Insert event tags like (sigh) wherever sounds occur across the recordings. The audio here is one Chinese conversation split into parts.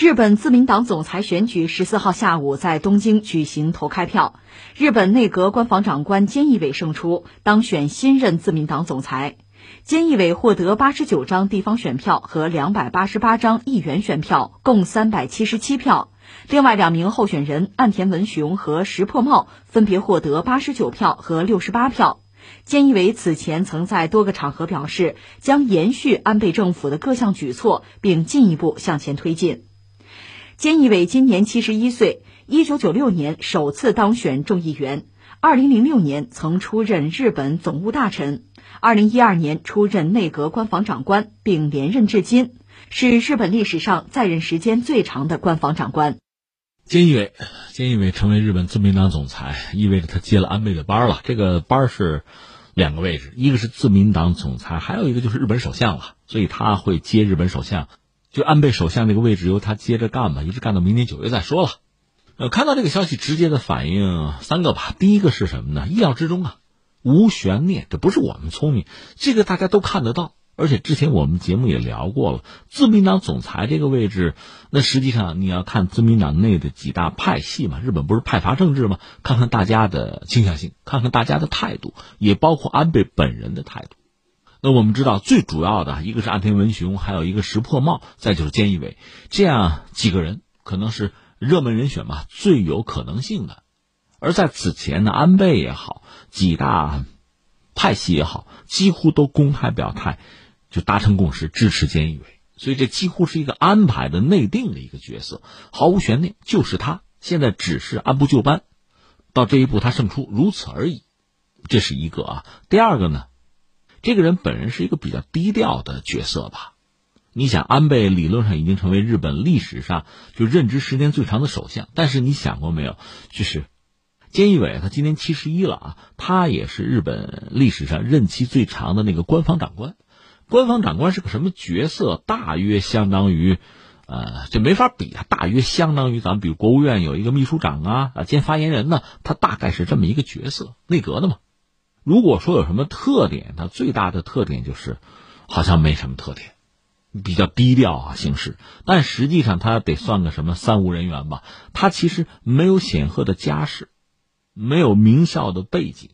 日本自民党总裁选举十四号下午在东京举行投开票，日本内阁官房长官菅义伟胜出，当选新任自民党总裁。菅义伟获得八十九张地方选票和两百八十八张议员选票，共三百七十七票。另外两名候选人岸田文雄和石破茂分别获得八十九票和六十八票。菅义伟此前曾在多个场合表示，将延续安倍政府的各项举措，并进一步向前推进。菅义伟今年七十一岁，一九九六年首次当选众议员，二零零六年曾出任日本总务大臣，二零一二年出任内阁官房长官，并连任至今，是日本历史上在任时间最长的官房长官。菅义伟，菅义伟成为日本自民党总裁，意味着他接了安倍的班了。这个班是两个位置，一个是自民党总裁，还有一个就是日本首相了，所以他会接日本首相。就安倍首相这个位置由他接着干吧，一直干到明年九月再说了。呃，看到这个消息，直接的反应三个吧。第一个是什么呢？意料之中啊，无悬念，这不是我们聪明，这个大家都看得到。而且之前我们节目也聊过了，自民党总裁这个位置，那实际上你要看自民党内的几大派系嘛，日本不是派阀政治吗？看看大家的倾向性，看看大家的态度，也包括安倍本人的态度。那我们知道，最主要的一个是岸田文雄，还有一个石破茂，再就是菅义伟，这样几个人可能是热门人选吧，最有可能性的。而在此前呢，安倍也好，几大派系也好，几乎都公开表态，就达成共识支持菅义伟。所以这几乎是一个安排的内定的一个角色，毫无悬念，就是他。现在只是按部就班，到这一步他胜出，如此而已。这是一个啊。第二个呢？这个人本人是一个比较低调的角色吧？你想，安倍理论上已经成为日本历史上就任职时间最长的首相，但是你想过没有？就是菅义伟，他今年七十一了啊，他也是日本历史上任期最长的那个官方长官。官方长官是个什么角色？大约相当于，呃，这没法比啊，大约相当于咱们比如国务院有一个秘书长啊啊兼发言人呢，他大概是这么一个角色，内阁的嘛。如果说有什么特点，它最大的特点就是，好像没什么特点，比较低调啊行事。但实际上他得算个什么三无人员吧？他其实没有显赫的家世，没有名校的背景，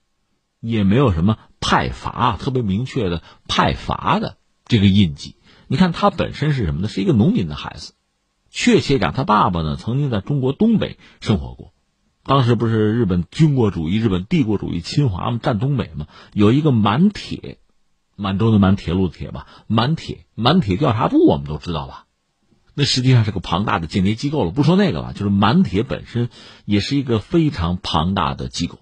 也没有什么派阀特别明确的派阀的这个印记。你看他本身是什么呢？是一个农民的孩子，确切讲，他爸爸呢曾经在中国东北生活过。当时不是日本军国主义、日本帝国主义侵华嘛，占东北嘛，有一个满铁，满洲的满铁路的铁吧，满铁满铁调查部，我们都知道吧？那实际上是个庞大的间谍机构了。不说那个了，就是满铁本身也是一个非常庞大的机构。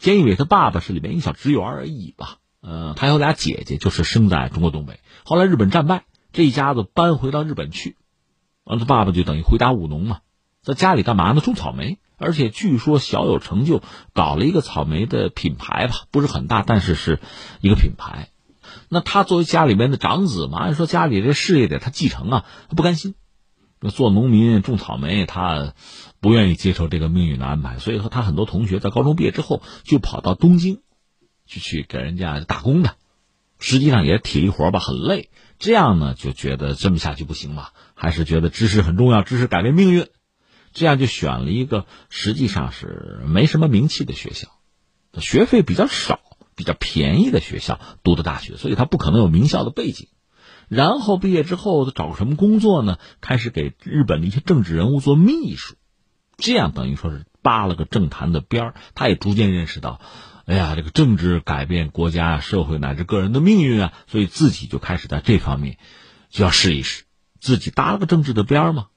菅义伟他爸爸是里面一个小职员而已吧？呃，他有俩姐姐，就是生在中国东北。后来日本战败，这一家子搬回到日本去，完了他爸爸就等于回家务农嘛，在家里干嘛呢？种草莓。而且据说小有成就，搞了一个草莓的品牌吧，不是很大，但是是一个品牌。那他作为家里面的长子嘛，按说家里这事业得他继承啊，他不甘心。做农民种草莓，他不愿意接受这个命运的安排，所以说他很多同学在高中毕业之后就跑到东京，去去给人家打工的，实际上也是体力活吧，很累。这样呢，就觉得这么下去不行吧，还是觉得知识很重要，知识改变命运。这样就选了一个实际上是没什么名气的学校，学费比较少、比较便宜的学校读的大学，所以他不可能有名校的背景。然后毕业之后找什么工作呢？开始给日本的一些政治人物做秘书，这样等于说是扒了个政坛的边儿。他也逐渐认识到，哎呀，这个政治改变国家、社会乃至个人的命运啊，所以自己就开始在这方面就要试一试，自己搭了个政治的边儿嘛。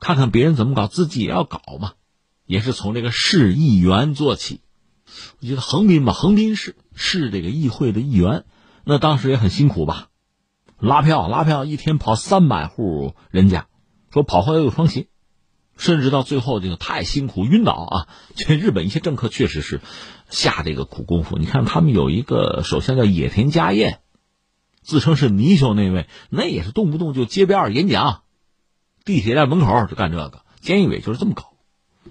看看别人怎么搞，自己也要搞嘛，也是从这个市议员做起。我觉得横滨吧，横滨市市这个议会的议员，那当时也很辛苦吧，拉票拉票，一天跑三百户人家，说跑回来有双鞋，甚至到最后这个太辛苦晕倒啊。这日本一些政客确实是下这个苦功夫。你看他们有一个首相叫野田佳彦，自称是泥鳅那位，那也是动不动就街边演讲。地铁站门口就干这个，菅义伟就是这么搞，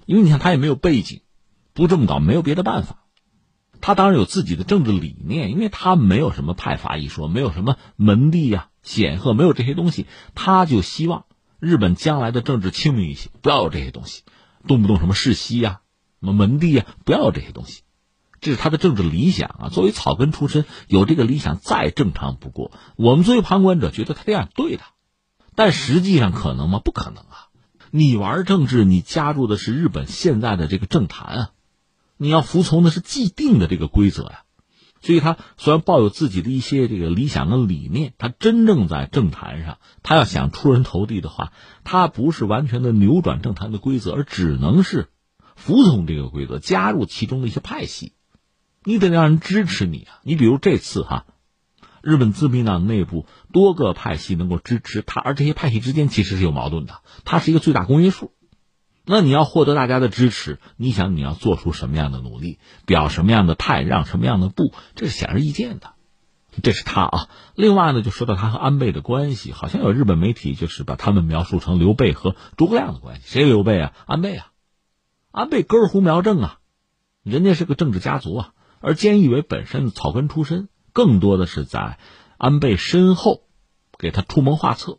因为你看他也没有背景，不这么搞没有别的办法。他当然有自己的政治理念，因为他没有什么派阀一说，没有什么门第呀、显赫，没有这些东西，他就希望日本将来的政治清明一些，不要有这些东西，动不动什么世袭呀、什么门第呀，不要有这些东西。这是他的政治理想啊！作为草根出身，有这个理想再正常不过。我们作为旁观者觉得他这样对的，但实际上可能吗？不可能啊！你玩政治，你加入的是日本现在的这个政坛啊，你要服从的是既定的这个规则呀。所以他虽然抱有自己的一些这个理想跟理念，他真正在政坛上，他要想出人头地的话，他不是完全的扭转政坛的规则，而只能是服从这个规则，加入其中的一些派系。你得让人支持你啊！你比如这次哈，日本自民党内部多个派系能够支持他，而这些派系之间其实是有矛盾的。他是一个最大公约数，那你要获得大家的支持，你想你要做出什么样的努力，表什么样的态，让什么样的步，这是显而易见的。这是他啊。另外呢，就说到他和安倍的关系，好像有日本媒体就是把他们描述成刘备和诸葛亮的关系。谁刘备啊？安倍啊？安倍根儿胡苗正啊，人家是个政治家族啊。而菅义伟本身草根出身，更多的是在安倍身后给他出谋划策。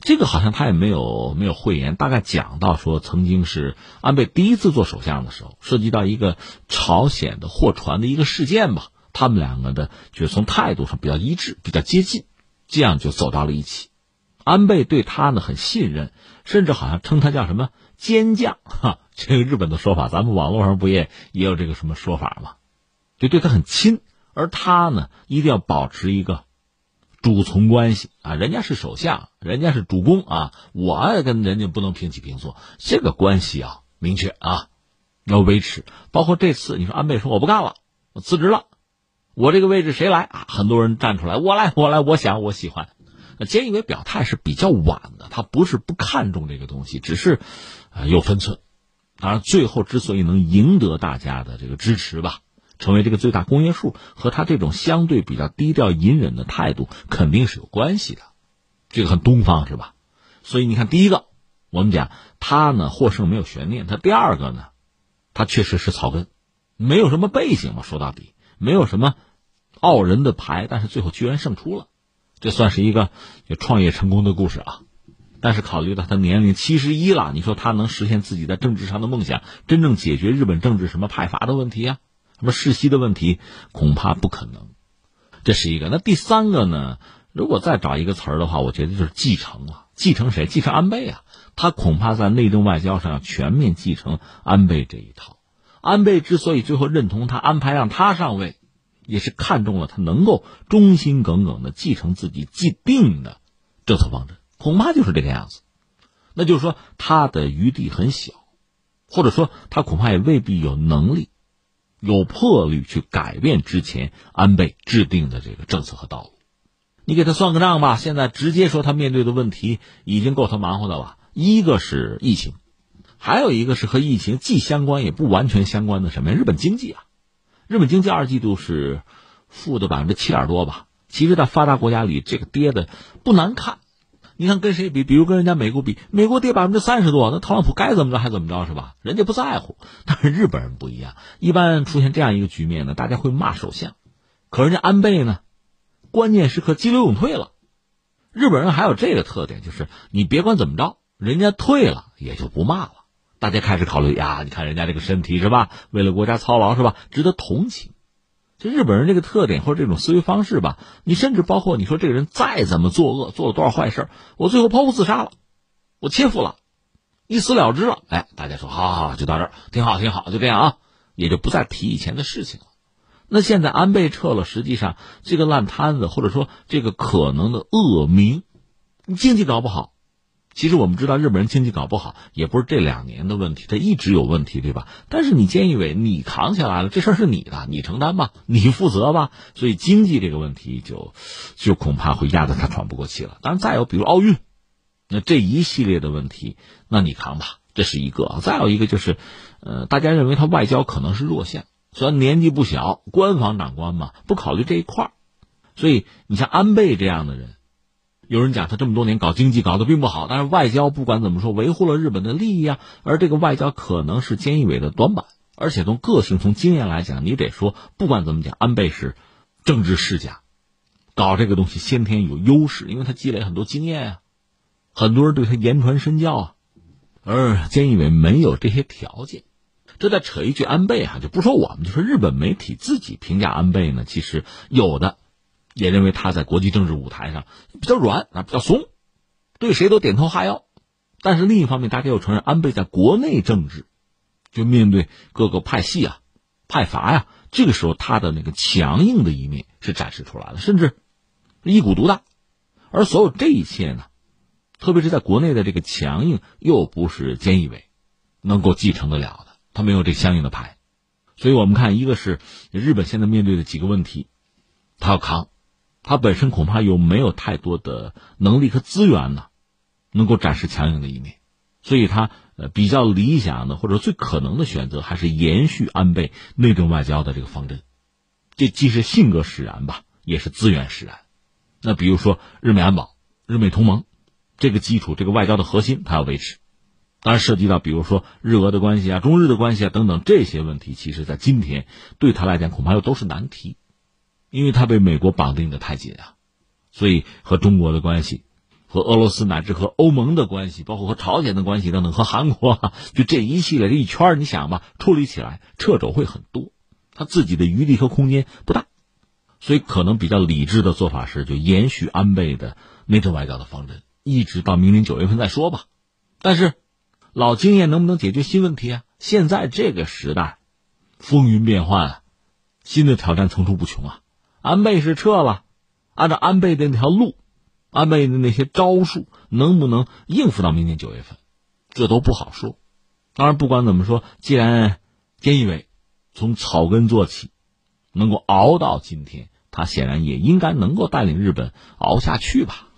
这个好像他也没有没有讳言，大概讲到说，曾经是安倍第一次做首相的时候，涉及到一个朝鲜的货船的一个事件吧。他们两个的就从态度上比较一致，比较接近，这样就走到了一起。安倍对他呢很信任，甚至好像称他叫什么“奸将”哈，这个日本的说法，咱们网络上不也也有这个什么说法吗？就对他很亲，而他呢，一定要保持一个主从关系啊。人家是首相，人家是主公啊，我跟人家不能平起平坐，这个关系啊，明确啊，要维持。包括这次，你说安倍说我不干了，我辞职了，我这个位置谁来啊？很多人站出来，我来，我来，我想，我喜欢。那菅义伟表态是比较晚的，他不是不看重这个东西，只是啊有分寸。当然，最后之所以能赢得大家的这个支持吧。成为这个最大公约数，和他这种相对比较低调隐忍的态度肯定是有关系的，这个很东方是吧？所以你看，第一个，我们讲他呢获胜没有悬念；他第二个呢，他确实是草根，没有什么背景嘛，说到底没有什么傲人的牌，但是最后居然胜出了，这算是一个创业成功的故事啊。但是考虑到他年龄七十一了，你说他能实现自己在政治上的梦想，真正解决日本政治什么派阀的问题啊？什么世袭的问题，恐怕不可能，这是一个。那第三个呢？如果再找一个词儿的话，我觉得就是继承了。继承谁？继承安倍啊！他恐怕在内政外交上要全面继承安倍这一套。安倍之所以最后认同他，安排让他上位，也是看中了他能够忠心耿耿的继承自己既定的政策方针。恐怕就是这个样子。那就是说，他的余地很小，或者说他恐怕也未必有能力。有魄力去改变之前安倍制定的这个政策和道路，你给他算个账吧。现在直接说他面对的问题已经够他忙活的了。一个是疫情，还有一个是和疫情既相关也不完全相关的什么呀？日本经济啊，日本经济二季度是负的百分之七点多吧。其实，在发达国家里，这个跌的不难看。你看跟谁比？比如跟人家美国比，美国跌百分之三十多，那特朗普该怎么着还怎么着是吧？人家不在乎。(laughs) 但是日本人不一样，一般出现这样一个局面呢，大家会骂首相。可人家安倍呢，关键时刻激流勇退了。日本人还有这个特点，就是你别管怎么着，人家退了也就不骂了。大家开始考虑呀，你看人家这个身体是吧？为了国家操劳是吧？值得同情。就日本人这个特点或者这种思维方式吧，你甚至包括你说这个人再怎么作恶，做了多少坏事我最后剖腹自杀了，我切腹了，一死了之了。哎，大家说好好好，就到这儿，挺好挺好，就这样啊，也就不再提以前的事情了。那现在安倍撤了，实际上这个烂摊子或者说这个可能的恶名，你经济搞不好。其实我们知道，日本人经济搞不好也不是这两年的问题，他一直有问题，对吧？但是你菅义伟，你扛起来了，这事儿是你的，你承担吧，(laughs) 你负责吧。所以经济这个问题就，就恐怕会压得他喘不过气了。当然，再有比如奥运，那这一系列的问题，那你扛吧，这是一个。再有一个就是，呃，大家认为他外交可能是弱项，虽然年纪不小，官方长官嘛，不考虑这一块儿。所以你像安倍这样的人。有人讲他这么多年搞经济搞得并不好，但是外交不管怎么说维护了日本的利益啊。而这个外交可能是菅义伟的短板，而且从个性、从经验来讲，你得说不管怎么讲，安倍是政治世家，搞这个东西先天有优势，因为他积累很多经验啊。很多人对他言传身教啊。而菅义伟没有这些条件，这再扯一句安倍啊，就不说我们，就说日本媒体自己评价安倍呢，其实有的也认为他在国际政治舞台上比较软啊，比较怂，对谁都点头哈腰。但是另一方面，大家又承认安倍在国内政治，就面对各个派系啊、派阀呀，这个时候他的那个强硬的一面是展示出来了，甚至一股独大。而所有这一切呢，特别是在国内的这个强硬，又不是菅义伟能够继承得了的，他没有这相应的牌。所以我们看，一个是日本现在面对的几个问题，他要扛，他本身恐怕又没有太多的能力和资源呢，能够展示强硬的一面。所以他呃比较理想的或者最可能的选择，还是延续安倍内政外交的这个方针。这既是性格使然吧，也是资源使然。那比如说日美安保、日美同盟，这个基础、这个外交的核心，他要维持。当然，涉及到比如说日俄的关系啊、中日的关系啊等等这些问题，其实在今天对他来讲恐怕又都是难题，因为他被美国绑定的太紧啊，所以和中国的关系、和俄罗斯乃至和欧盟的关系，包括和朝鲜的关系等等，和韩国 (laughs) 就这一系列这一圈，你想吧，处理起来掣肘会很多，他自己的余地和空间不大。所以，可能比较理智的做法是，就延续安倍的内政外交的方针，一直到明年九月份再说吧。但是，老经验能不能解决新问题啊？现在这个时代，风云变幻，新的挑战层出不穷啊。安倍是撤了，按照安倍的那条路，安倍的那些招数，能不能应付到明年九月份，这都不好说。当然，不管怎么说，既然菅义伟从草根做起。能够熬到今天，他显然也应该能够带领日本熬下去吧。